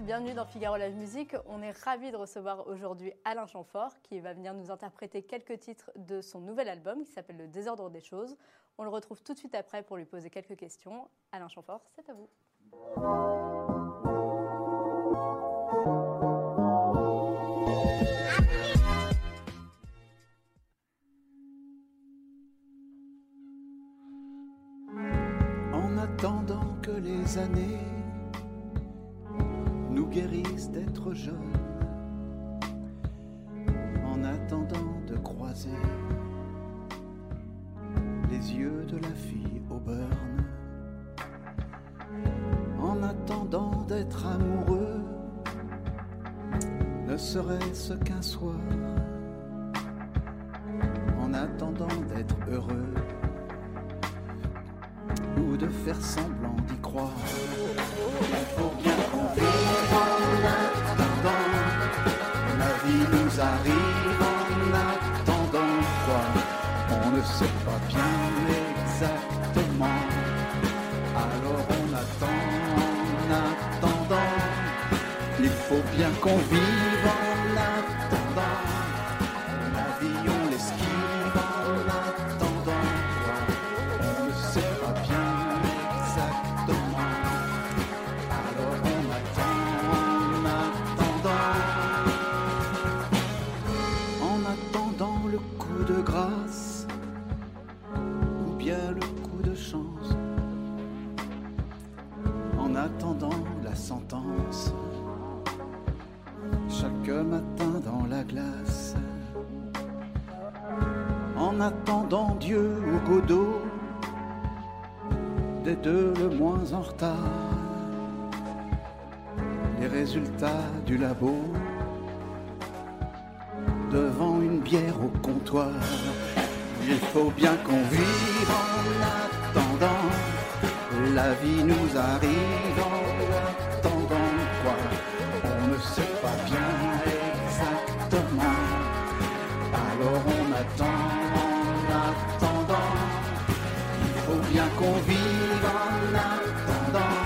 bienvenue dans Figaro Live Musique. On est ravis de recevoir aujourd'hui Alain Chamfort qui va venir nous interpréter quelques titres de son nouvel album qui s'appelle Le désordre des choses. On le retrouve tout de suite après pour lui poser quelques questions. Alain Chamfort, c'est à vous. En attendant que les années jeunes, en attendant de croiser les yeux de la fille au burn, en attendant d'être amoureux, ne serait-ce qu'un soir, en attendant d'être heureux ou de faire semblant d'y croire. Arrive en attendant quoi On ne sait pas bien exactement. Alors on attend en attendant. Il faut bien qu'on vive attendant Dieu au godot des deux le moins en retard. Les résultats du labo devant une bière au comptoir. Il faut bien qu'on vive en attendant. La vie nous arrive en qu'on vive en attendant.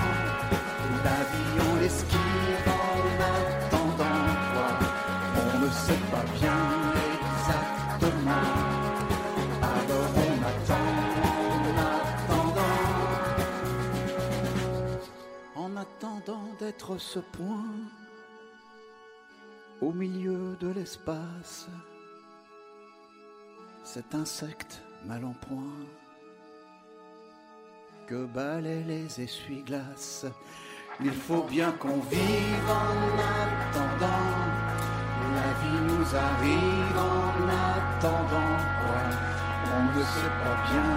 La vie on l'esquive en attendant quoi On ne sait pas bien exactement. Alors on attend en attendant. En attendant d'être ce point au milieu de l'espace. Cet insecte mal en point que balaient les essuie-glaces. Il faut bien qu'on vive en attendant. La vie nous arrive en attendant quoi. On ne sait pas bien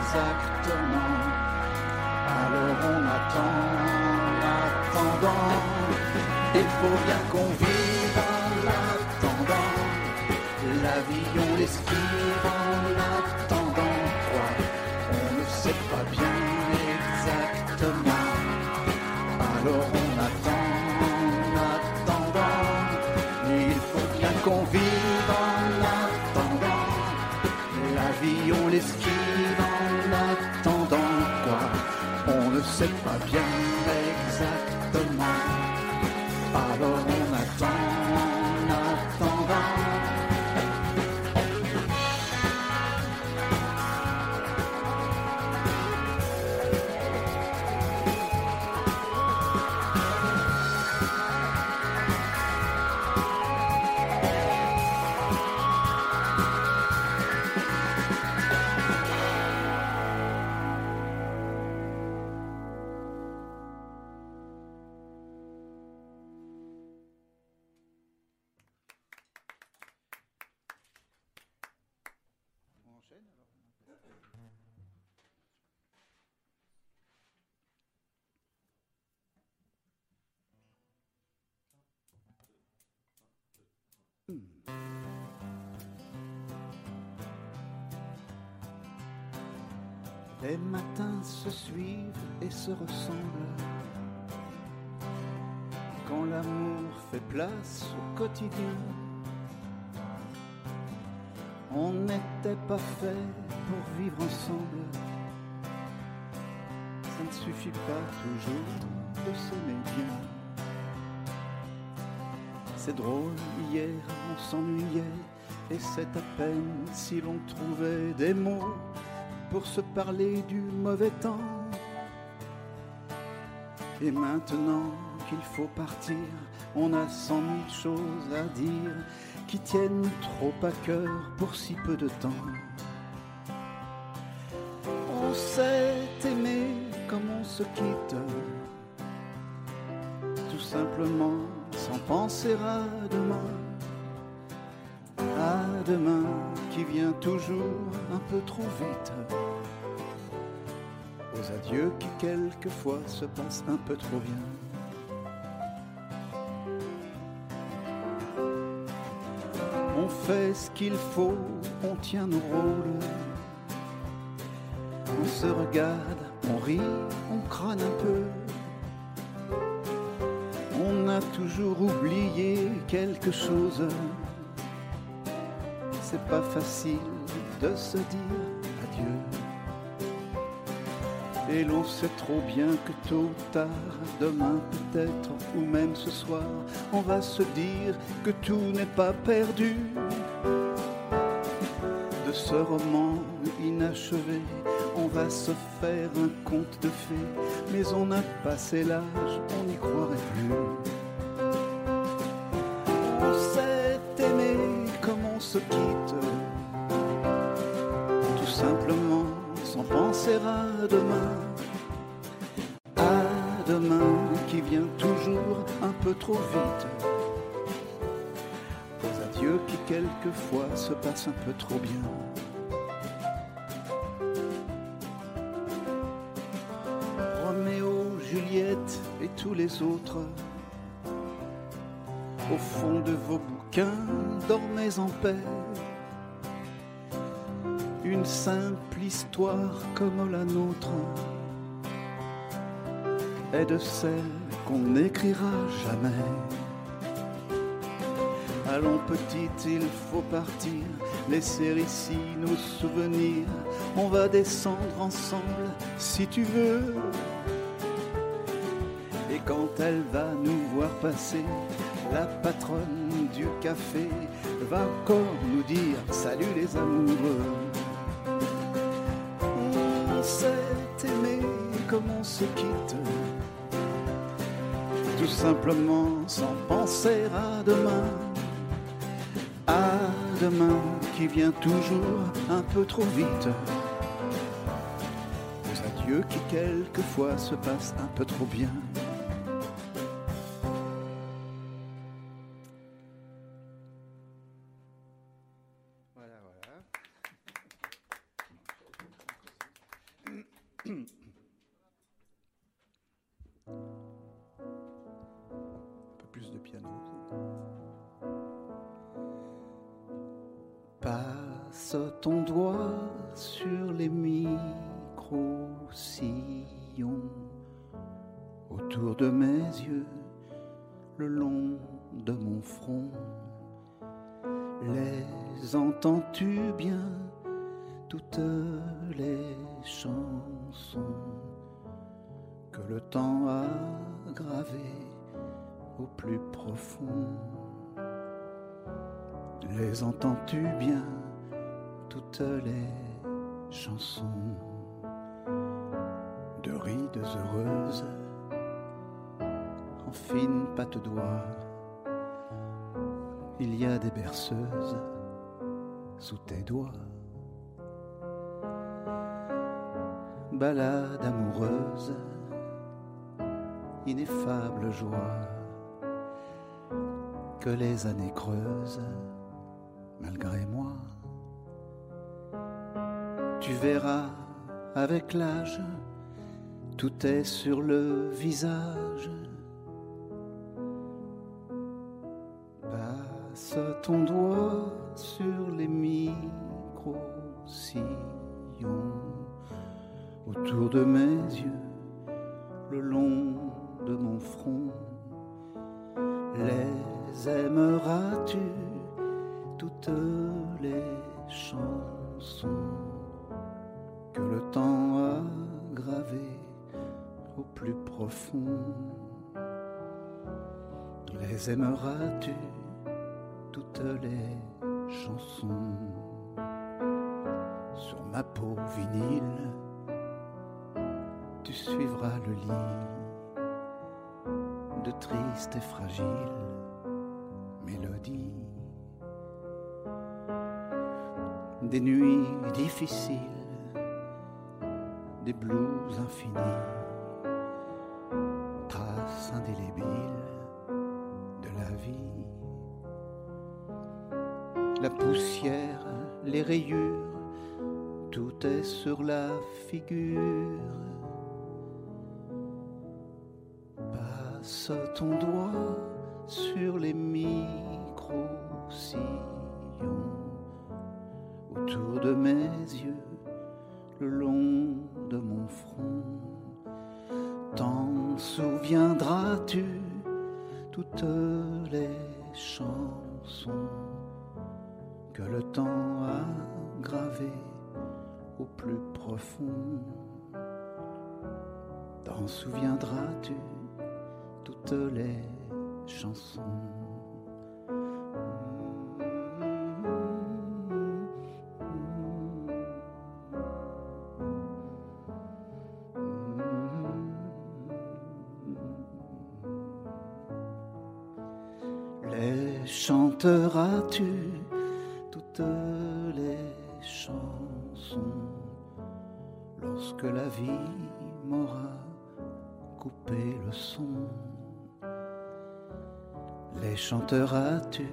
exactement. Alors on attend en attendant. Il faut bien qu'on vive en attendant. La vie on l'esquive Les matins se suivent et se ressemblent. Quand l'amour fait place au quotidien, on n'était pas fait pour vivre ensemble. Ça ne suffit pas toujours de s'aimer bien. C'est drôle, hier on s'ennuyait, et c'est à peine si l'on trouvait des mots pour se parler du mauvais temps. Et maintenant qu'il faut partir, on a cent mille choses à dire qui tiennent trop à cœur pour si peu de temps. On s'est aimé comme on se quitte, tout simplement sans penser à demain. À demain qui vient toujours un peu trop vite. Aux adieux qui quelquefois se passent un peu trop bien. On fait ce qu'il faut, on tient nos rôles. On se regarde, on rit, on crâne un peu. A toujours oublié quelque chose. C'est pas facile de se dire adieu. Et l'on sait trop bien que tôt ou tard, demain peut-être, ou même ce soir, on va se dire que tout n'est pas perdu. De ce roman inachevé, on va se faire un conte de fées, mais on a passé l'âge, on n'y croirait plus. On s'est aimé comme on se quitte, tout simplement sans penser à demain. À demain qui vient toujours un peu trop vite. Aux adieux qui quelquefois se passent un peu trop bien. Roméo, Juliette et tous les autres. Au fond de vos bouquins, dormez en paix. Une simple histoire comme la nôtre est de celle qu'on n'écrira jamais. Allons petite, il faut partir, laisser ici nos souvenirs. On va descendre ensemble si tu veux. Quand elle va nous voir passer, la patronne du café va encore nous dire salut les amoureux. On s'est aimé comme on se quitte, tout simplement sans penser à demain. À demain qui vient toujours un peu trop vite. Qui quelquefois se passent un peu trop bien. Passe ton doigt sur les micro-sillons. Autour de mes yeux, le long de mon front. Les entends-tu bien, toutes les chansons? Que le temps a gravées plus profond. Les entends-tu bien, toutes les chansons de rides heureuses en fine patte d'oie? Il y a des berceuses sous tes doigts. Balade amoureuse, ineffable joie que les années creusent malgré moi. Tu verras avec l'âge, tout est sur le visage. Passe ton doigt sur les micro-sillons autour de mes yeux, que le temps a gravées au plus profond Les aimeras-tu toutes les chansons sur ma peau vinyle? Tu suivras le lit de triste et fragile Des nuits difficiles, des blues infinis, traces indélébiles de la vie. La poussière, les rayures, tout est sur la figure. Passe ton doigt sur les micro-sillons autour de mes yeux, le long de mon front. T'en souviendras-tu toutes les chansons que le temps a gravées au plus profond? T'en souviendras-tu toutes les chansons? Chanteras-tu toutes les chansons lorsque la vie m'aura coupé le son? Les chanteras-tu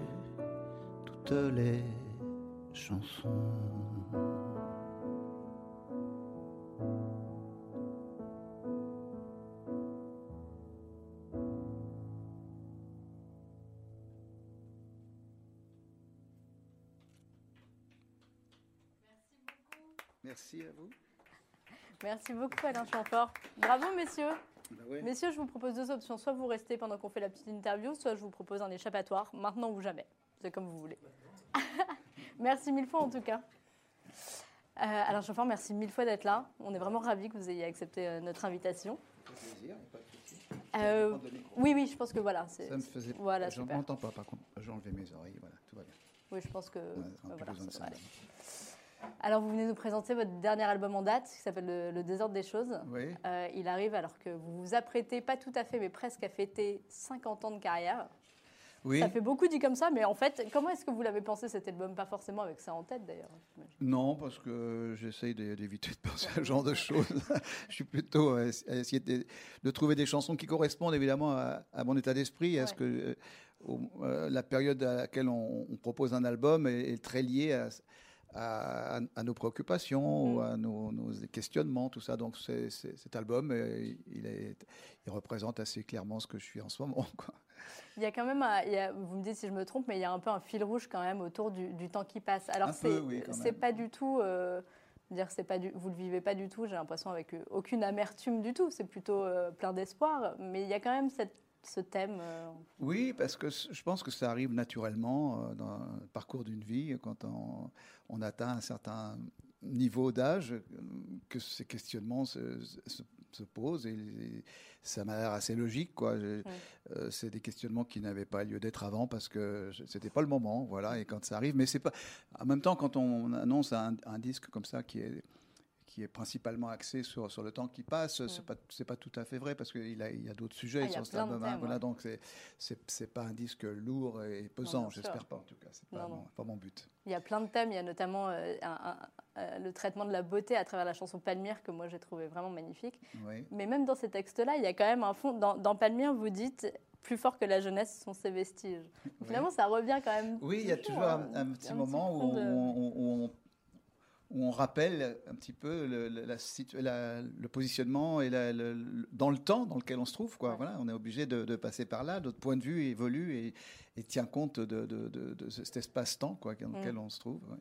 toutes les chansons? Merci beaucoup Alain Chamfort. Bravo messieurs. Bah ouais. Messieurs, je vous propose deux options. Soit vous restez pendant qu'on fait la petite interview, soit je vous propose un échappatoire, maintenant ou jamais. C'est comme vous voulez. merci mille fois en tout cas. Euh, Alain Chamfort, merci mille fois d'être là. On est vraiment ravis que vous ayez accepté euh, notre invitation. plaisir, pas de souci. Euh, oui, oui, je pense que voilà. Ça me faisait. Voilà, je super. m'entends pas, par contre. J'ai enlevé mes oreilles, voilà, tout va bien. Oui, je pense que Ouais, on a plus voilà, besoin de ça ça. va aller. Alors, vous venez nous présenter votre dernier album en date, qui s'appelle le, Le désordre des choses. Oui. Euh, il arrive alors que vous vous apprêtez, pas tout à fait, mais presque à fêter 50 ans de carrière. Oui. Ça fait beaucoup dit comme ça, mais en fait, comment est-ce que vous l'avez pensé cet album? Pas forcément avec ça en tête d'ailleurs. Non, parce que j'essaye d'é- d'éviter de penser à ce genre de choses. je suis plutôt à ess- à essayer de, de trouver des chansons qui correspondent évidemment à, à mon état d'esprit, à ce que euh, euh, la période à laquelle on, on propose un album est, est très liée à, à- à nos préoccupations Mm. à nos, nos questionnements, tout ça. Donc c'est- c'est- cet album, euh, il, est, il représente assez clairement ce que je suis en ce moment. quoi. Il y a quand même, un- il y a- vous me dites si je me trompe, mais il y a un peu un fil rouge quand même autour du, du temps qui passe. Alors Un c'est peu, oui, c'est pas du tout, euh, dire c'est pas du, vous le vivez pas du tout. J'ai l'impression avec euh, aucune amertume du tout. C'est plutôt euh, plein d'espoir, mais il y a quand même cette, ce thème. euh, Oui, parce que je pense que ça arrive naturellement euh, dans le parcours d'une vie, quand on, on atteint un certain niveau d'âge, que ces questionnements se, se- se posent et, et ça m'a l'air assez logique. Quoi. Euh, c'est des questionnements qui n'avaient pas lieu d'être avant parce que c'était pas le moment, voilà. Et quand ça arrive, mais c'est pas. En même temps, quand on annonce un, un disque comme ça qui est qui est principalement axé sur, sur le temps qui passe, c'est pas c'est pas tout à fait vrai parce qu'il a- il y a d'autres sujets Ah, sur cet album. thèmes, voilà, ouais. donc c'est c'est c'est pas un disque lourd et pesant, j'espère pas en tout cas. C'est pas, Non, mon- non. pas mon but. Il y a plein de thèmes. Il y a notamment euh, un- un- euh, le traitement de la beauté à travers la chanson Palmyre que moi j'ai trouvé vraiment magnifique. Oui. Mais même dans ces textes-là, il y a quand même un fond. Dans, dans Palmyre, vous dites plus fort que la jeunesse sont ses vestiges. Finalement, ça revient quand même. Oui, il y a toujours un, un petit moment où de- on- où on- où on rappelle un petit peu le, le- la situ- la- le positionnement et la- le- le- dans le temps dans lequel on se trouve. Quoi. Ouais. Voilà, on est obligé de, de passer par là. Notre point de vue évolue et, et tient compte de, de- de- de cet espace-temps quoi, dans lequel Mm. on se trouve. ouais.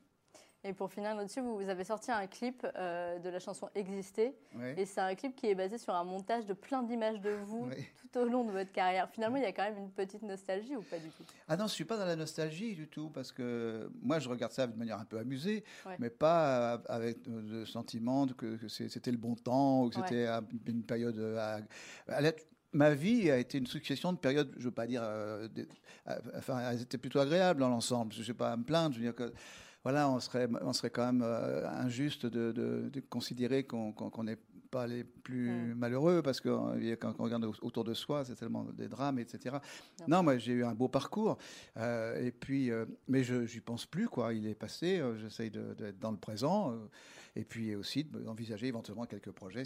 Et pour finir là-dessus, vous, vous avez sorti un clip euh, de la chanson Exister. Et c'est un clip qui est basé sur un montage de plein d'images de vous Oui. tout au long de votre carrière. Finalement, il y a quand même une petite nostalgie ou pas du tout? Ah non, je suis pas dans la nostalgie du tout, parce que moi, je regarde ça de manière un peu amusée, mais pas euh, avec euh, le sentiment que, c'était le bon temps ou que c'était un- une période. à- à la- ma vie a été une succession de périodes, je ne veux pas dire, euh, des- enfin, elles étaient plutôt agréables dans l'ensemble. Je ne sais pas à me plaindre. Je veux dire que, voilà, on serait, on serait quand même euh, injuste de, considérer qu'on qu'on n'est pas les plus malheureux parce que euh, quand on regarde au- autour de soi, c'est tellement des drames, etc. Non, moi j'ai eu un beau parcours, euh, et puis, euh, mais je n'y pense plus quoi. Il est passé. euh, J'essaye d'être dans le présent, et puis aussi d'envisager éventuellement quelques projets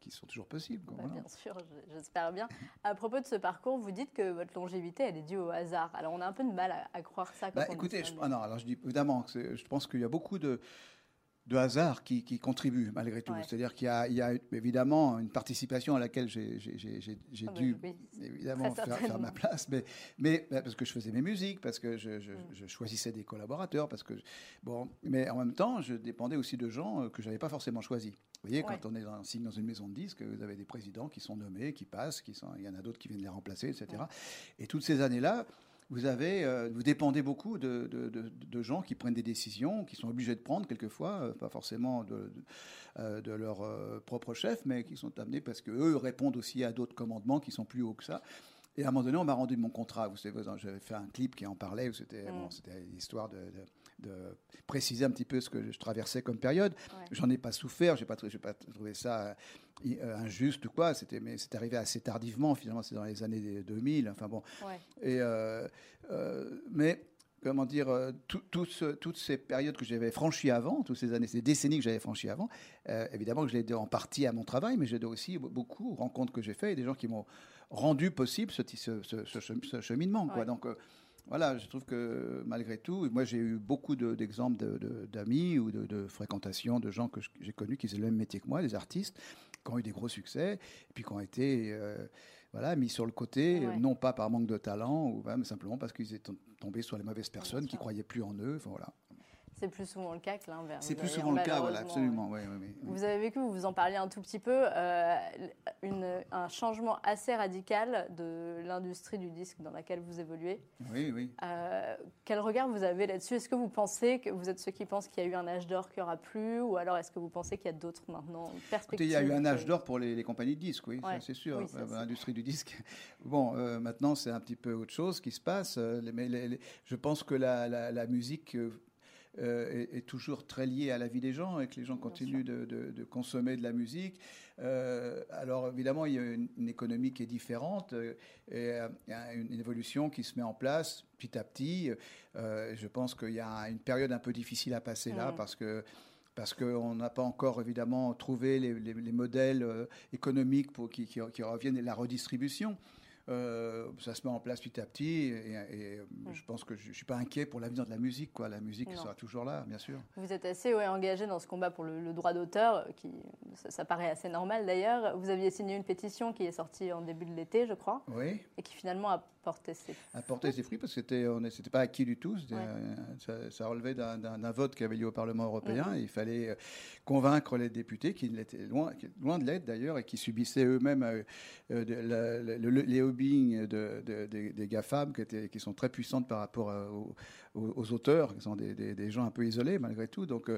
qui sont toujours possibles. quoi, Bah, voilà. Bien sûr, je- j'espère bien. À propos de ce parcours, vous dites que votre longévité, elle est due au hasard. Alors, on a un peu de mal à, à croire ça. Quand Bah, on dit écoutez, ça, je, mais- ah non, alors je dis évidemment, je pense qu'il y a beaucoup de, de hasard qui, qui contribuent malgré tout. Ouais. C'est-à-dire qu'il y y a évidemment une participation à laquelle j'ai Ah bah dû oui, évidemment faire, ma place, mais, mais parce que je faisais mes musiques, parce que je, je- Mm. je choisissais des collaborateurs, parce que bon, mais en même temps, je dépendais aussi de gens euh, que j'avais pas forcément choisis. Vous voyez, Ouais. quand on est dans, signe dans une maison de disques, vous avez des présidents qui sont nommés, qui passent, qui sont, il y en a d'autres qui viennent les remplacer, etc. Et toutes ces années-là, vous avez, euh, vous dépendez beaucoup de, de- de- de gens qui prennent des décisions, qui sont obligés de prendre quelquefois, euh, pas forcément de, de, euh, leur euh, propre chef, mais qui sont amenés parce que eux répondent aussi à d'autres commandements qui sont plus hauts que ça. Et à un moment donné, on m'a rendu mon contrat. Vous savez, j'avais fait un clip qui en parlait. où C'était Mm. bon, c'était l'histoire de, de- préciser un petit peu ce que je traversais comme période. Ouais. J'en ai pas souffert. J'ai pas, pas trouvé ça euh, euh, injuste ou quoi. C'était, mais c'est arrivé assez tardivement. Finalement, c'est dans les années 2000. Enfin bon. Ouais. Et euh, euh, mais comment dire, tout- tout ce- toutes ces périodes que j'avais franchies avant, toutes ces années, ces décennies que j'avais franchies avant, euh, évidemment que je l'ai en partie à mon travail, mais j'ai dû aussi be- beaucoup aux rencontres que j'ai faites et des gens qui m'ont rendu possible ce, cheminement. Quoi. Donc voilà, je trouve que malgré tout, moi j'ai eu beaucoup de- d'exemples de- de- d'amis ou de, de fréquentation de gens que j'ai connus qui faisaient le même métier que moi, des artistes, qui ont eu des gros succès, et puis qui ont été euh, voilà, mis sur le côté, Ouais. non pas par manque de talent, ou même simplement parce qu'ils étaient tombés sur les mauvaises personnes, qui croyaient plus en eux. Enfin, voilà. C'est plus souvent le cas que l'inverse. C'est plus souvent le cas, voilà, absolument. ouais, ouais, ouais. Vous avez vécu, vous vous en parliez un tout petit peu, euh, une- un changement assez radical de l'industrie du disque dans laquelle vous évoluez. Oui, oui. Euh, quel regard vous avez là-dessus? Est-ce que vous pensez que vous êtes ceux qui pensent qu'il y a eu un âge d'or qui aura plus Ou alors est-ce que vous pensez qu'il y a d'autres maintenant perspectives il y a eu un âge d'or pour les, les compagnies de disques, oui, c'est sûr, Oui, euh, l'industrie du disque. Bon, euh, maintenant, c'est un petit peu autre chose qui se passe, euh, mais les- les- je pense que la, la- la musique euh, est, est toujours très liée à la vie des gens et que les gens continuent de, de- de consommer de la musique. Euh, alors, évidemment, il y a une, une économie qui est différente euh, et une, évolution qui se met en place petit à petit. Euh, je pense qu'il y a une période un peu difficile à passer là parce que parce qu'on n'a pas encore évidemment trouvé les, les- les modèles économiques pour, qui, qui, qui reviennent et la redistribution. Euh, ça se met en place petit à petit et, et, euh, je pense que je ne suis pas inquiet pour l'avenir de la musique. Quoi. La musique Non. sera toujours là, bien sûr. Vous êtes assez ouais, engagé dans ce combat pour le, le droit d'auteur, euh, qui ça, ça paraît assez normal d'ailleurs. Vous aviez signé une pétition qui est sortie en début de l'été, je crois, Oui, et qui finalement a porté ses apporter ses fruits parce que c'était pas acquis du tout. Ouais. euh, ça, ça relevait d'un, vote qui avait lieu au Parlement européen. Mhm. Il fallait euh, convaincre les députés qui l'étaient loin, de l'être d'ailleurs et qui subissaient eux-mêmes euh, le- les lobbying de, de- des- des GAFAM qui, étaient, qui sont très puissantes par rapport aux, auteurs, qui sont des, des- des gens un peu isolés malgré tout. Donc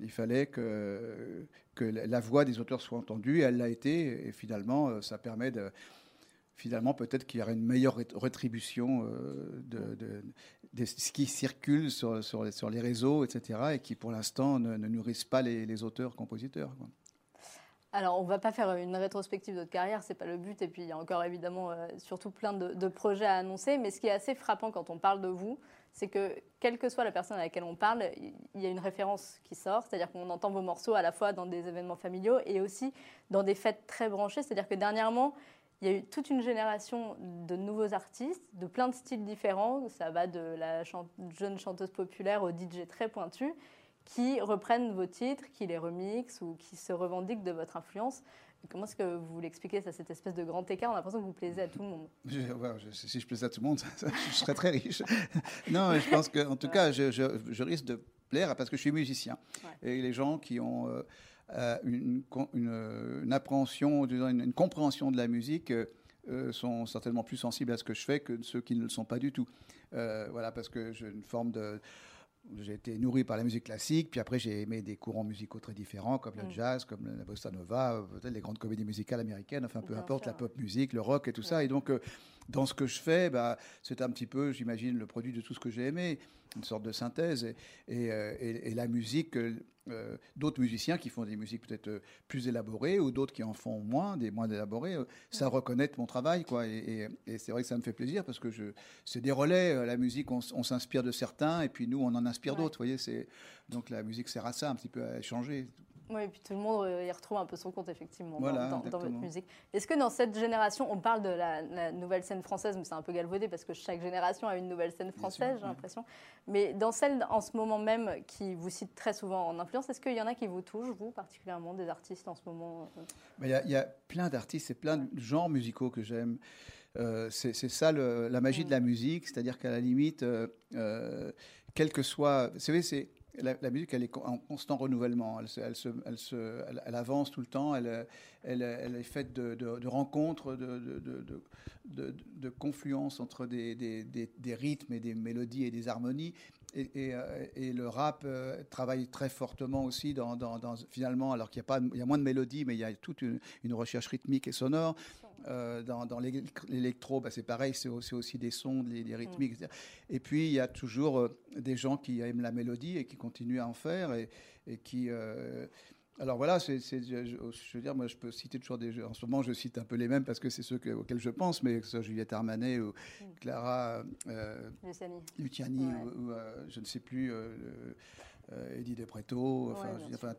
il fallait que, que la voix des auteurs soit entendue. Elle l'a été. Et finalement, euh, ça permet de finalement, peut-être qu'il y aurait une meilleure rét- rétribution euh, de, ce qui circule sur, sur, les, réseaux, etc., et qui, pour l'instant, ne, nourrissent pas les, les auteurs-compositeurs. Alors, on ne va pas faire une rétrospective de votre carrière, c'est pas le but. Et puis, il y a encore évidemment euh, surtout plein de, projets à annoncer. Mais ce qui est assez frappant quand on parle de vous, c'est que quelle que soit la personne à laquelle on parle, il y a une référence qui sort. C'est-à-dire qu'on entend vos morceaux à la fois dans des événements familiaux et aussi dans des fêtes très branchées. C'est-à-dire que dernièrement, il y a eu toute une génération de nouveaux artistes, de plein de styles différents. Ça va de la jeune chanteuse populaire au DJ très pointu, qui reprennent vos titres, qui les remixent ou qui se revendiquent de votre influence. Comment est-ce que vous l'expliquez, ça, cette espèce de grand écart? On a l'impression que vous plaisez à tout le monde. Je- ouais, je- si je plaisais à tout le monde, je serais très riche. non, je pense que, en tout cas, je, risque de plaire parce que je suis musicien. Ouais. Et les gens qui ont euh, euh, une, con- une- une appréhension, disons, une, une compréhension de la musique euh, euh, sont certainement plus sensibles à ce que je fais que ceux qui ne le sont pas du tout. Voilà, parce que j'ai une forme de j'ai été nourri par la musique classique, puis après j'ai aimé des courants musicaux très différents, comme le Mm. jazz, comme la bossa nova, euh, peut-être les grandes comédies musicales américaines, enfin peu Bien importe, sûr, la pop musique, le rock et tout ça. Et donc, euh, dans ce que je fais, bah, c'est un petit peu, j'imagine, le produit de tout ce que j'ai aimé, une sorte de synthèse. Et, et, euh, et- et la musique, euh, d'autres musiciens qui font des musiques peut-être euh, plus élaborées ou d'autres qui en font moins, des moins élaborées, euh, ça reconnaître mon travail. Quoi. Et, et- et c'est vrai que ça me fait plaisir parce que je, c'est des relais. La musique, on, s'inspire de certains et puis nous, on en inspire Ouais. d'autres. Vous voyez, c'est, donc la musique sert à ça, un petit peu à échanger. Oui, et puis tout le monde euh, y retrouve un peu son compte, effectivement, dans- Voilà, dans, dans votre musique. Est-ce que dans cette génération, on parle de la, la nouvelle scène française, mais c'est un peu galvaudé parce que chaque génération a une nouvelle scène française, j'ai ouais. l'impression. Mais dans celle en ce moment même qui vous cite très souvent en influence, est-ce qu'il y en a qui vous touchent, vous particulièrement, des artistes en ce moment euh, Il y, a- il y a plein d'artistes et plein de genres musicaux que j'aime. Euh, c'est ça le- la magie de la musique, c'est-à-dire qu'à la limite, euh, euh, quel que soit, vous savez, c'est la, musique, elle est en constant renouvellement. Elle, se- elle, se- elle, avance tout le temps. Elle, est faite de, de- rencontres, de, de, confluences entre des, des, des- rythmes et des mélodies et des harmonies. Et, et, euh, le rap euh, travaille très fortement aussi dans, dans- dans- finalement, alors qu'il y a pas, y a moins de mélodies, mais il y a toute une recherche rythmique et sonore. Euh, dans dans l'éle- l'électro, bah, c'est pareil, c'est aussi, des sons, des, des rythmiques. etc. Et puis il y a toujours euh, des gens qui aiment la mélodie et qui continuent à en faire et, et qui. euh, alors voilà, je, je- je veux dire, moi je peux citer toujours des jeux. En ce moment, je cite un peu les mêmes parce que c'est ceux que- auxquels je pense, mais que ce soit Juliette Armanet ou Clara euh, Luciani Ouais. ou, ou, je ne sais plus, euh, Eddie De Preto, enfin, Ouais,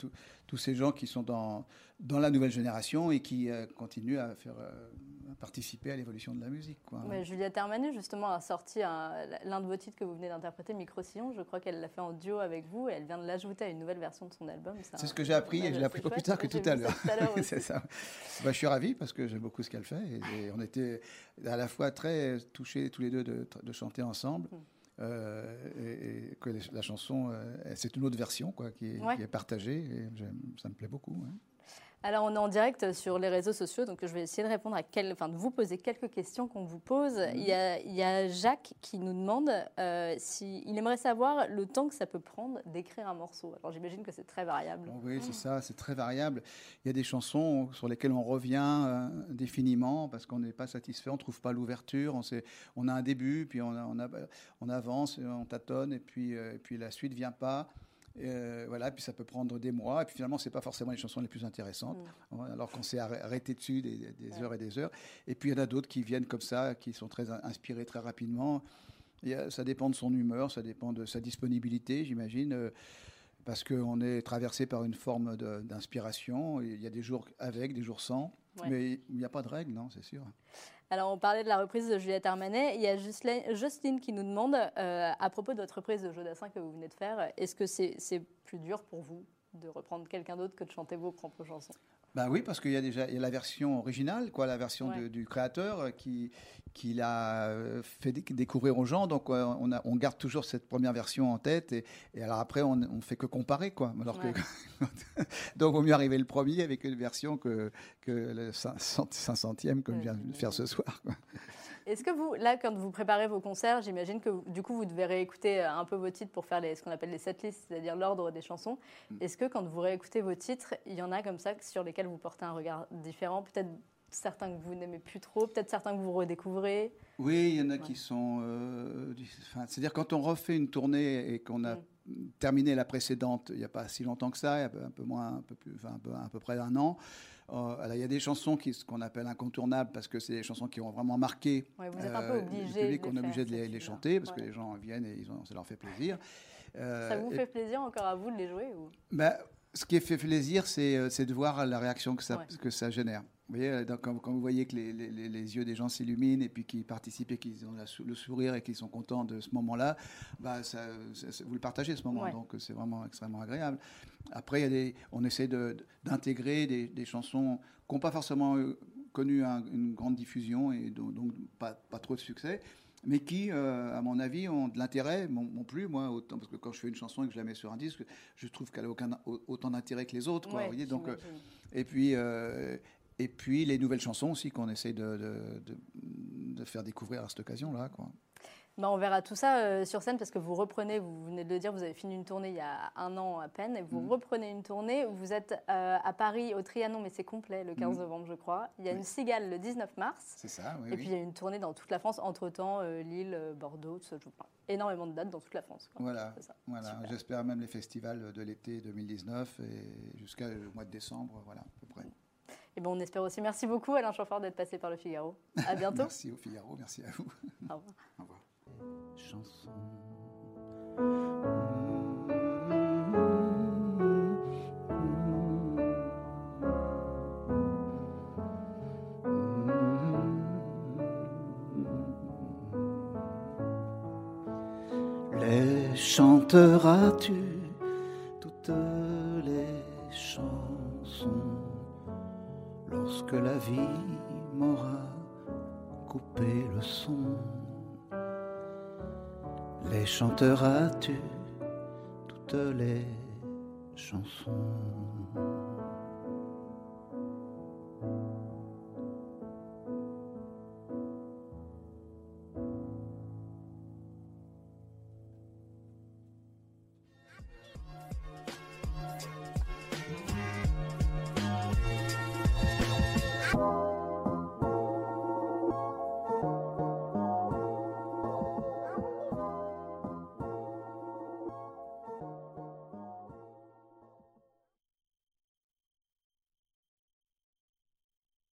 tous- ces gens qui sont dans, dans la nouvelle génération et qui euh, continuent à faire euh, à participer à l'évolution de la musique. Quoi. Ouais, Juliette Armanet, justement, a sorti un- l'un de vos titres que vous venez d'interpréter, Micro-Sillon. Je crois qu'elle l'a fait en duo avec vous et elle vient de l'ajouter à une nouvelle version de son album. C'est ce que j'ai appris et je l'ai appris pas plus tard que tout à l'heure. C'est ça. Bah, je suis ravi parce que j'aime beaucoup ce qu'elle fait et, et on était à la fois très touchés tous les deux de, de chanter ensemble. Mm. Euh, et, et que les- la chanson, euh, c'est une autre version quoi, qui, est, Ouais. qui est partagée et ça me plaît beaucoup. Alors, on est en direct sur les réseaux sociaux, donc je vais essayer de répondre à quel, enfin, de vous poser quelques questions qu'on vous pose. Mhm. Il, y a, il y a Jacques qui nous demande euh, si il aimerait savoir le temps que ça peut prendre d'écrire un morceau. Alors, j'imagine que c'est très variable. Oui, c'est ça, c'est très variable. Il y a des chansons sur lesquelles on revient euh, indéfiniment parce qu'on n'est pas satisfait, on ne trouve pas l'ouverture, on, on a un début, puis on, a- on, a- on avance, on tâtonne, et puis, euh, et puis la suite ne vient pas. Euh, voilà, puis ça peut prendre des mois, et puis finalement, ce n'est pas forcément les chansons les plus intéressantes, Ouais, alors qu'on s'est arrê- arrêté dessus des, des- heures et des heures. Et puis il y en a d'autres qui viennent comme ça, qui sont très in- inspirés très rapidement. Et, ça dépend de son humeur, ça dépend de sa disponibilité, j'imagine. euh, parce qu'on est traversé par une forme d'inspiration. Il y a des jours avec, des jours sans, Ouais. mais il n'y a pas de règle, non, c'est sûr. Alors, on parlait de la reprise de Juliette Armanet. Il y a Justine qui nous demande, euh, à propos de votre reprise de Jodassin que vous venez de faire, est-ce que c'est plus dur pour vous de reprendre quelqu'un d'autre que de chanter vos propres chansons? Ben oui, parce qu'il y a déjà il y a la version originale, quoi, la version de- du créateur euh, qui, qui l'a euh, fait déc- découvrir aux gens. Donc on, a, on garde toujours cette première version en tête. Et, et alors après, on ne fait que comparer. Quoi. Alors que, donc vaut mieux arriver le premier avec une version que, que le 500e comme je viens de faire ce soir. quoi. Est-ce que vous, là, quand vous préparez vos concerts, j'imagine que du coup, vous devez réécouter un peu vos titres pour faire les, ce qu'on appelle les setlists, c'est-à-dire l'ordre des chansons. Mm. Est-ce que quand vous réécoutez vos titres, il y en a comme ça sur lesquels vous portez un regard différent? Peut-être certains que vous n'aimez plus trop, peut-être certains que vous redécouvrez? Oui, il y en a qui sont. euh, C'est-à-dire quand on refait une tournée et qu'on a terminé la précédente, il n'y a pas si longtemps que ça, il y a un peu- un peu moins, un peu plus, enfin, un peu, à peu près un an. Euh, alors, il y a des chansons qui, ce qu'on appelle incontournables parce que c'est des chansons qui ont vraiment marqué Ouais, vous êtes un peu euh, obligé public. on est obligé de les, chanter parce que les gens viennent et ils ont- ça leur fait plaisir. Euh, Ça vous et- fait plaisir encore à vous de les jouer ou... ben, ce qui fait plaisir, c'est euh, c'est de voir la réaction que ça, Ouais. que ça génère. Vous voyez, euh, donc, quand, quand vous voyez que les, les- les- les yeux des gens s'illuminent et puis qu'ils participent et qu'ils ont la le sourire et qu'ils sont contents de ce moment-là, bah, ça, ça- ça- vous le partagez ce moment, Ouais. donc euh, c'est vraiment extrêmement agréable. Après, il y a des, on essaie de- d'intégrer des, des chansons qui n'ont pas forcément connu un- une grande diffusion et donc, donc pas, pas trop de succès, mais qui, euh, à mon avis, ont de l'intérêt, non plus, moi, autant, parce que quand je fais une chanson et que je la mets sur un disque, je trouve qu'elle a aucun, au- autant d'intérêt que les autres. Quoi, Ouais, vous voyez, donc, euh, et, puis, euh, et puis, les nouvelles chansons aussi qu'on essaie de, de- de- de faire découvrir à cette occasion-là. quoi. Bah, on verra tout ça euh, sur scène parce que vous reprenez, vous venez de le dire, vous avez fini une tournée il y a un an à peine et vous Mhm. reprenez une tournée. Vous êtes euh, à Paris au Trianon, mais c'est complet le 15 Mhm. novembre, je crois. Il y a Oui. une cigale le 19 mars. C'est ça, oui. et oui. puis il y a une tournée dans toute la France, entre-temps, euh, Lille, Bordeaux, tout ça, enfin, énormément de dates dans toute la France. quoi. Voilà, voilà. J'espère même les festivals de l'été 2019 et jusqu'au mois de décembre, voilà, à peu près. Et bon, on espère aussi. Merci beaucoup Alain Chamfort d'être passé par le Figaro. À bientôt. Merci au Figaro, merci à vous. Au revoir. Au revoir. Chanson. Les chanteras-tu toutes les chansons? Lorsque la vie m'aura coupé le son les chanteras-tu toutes les chansons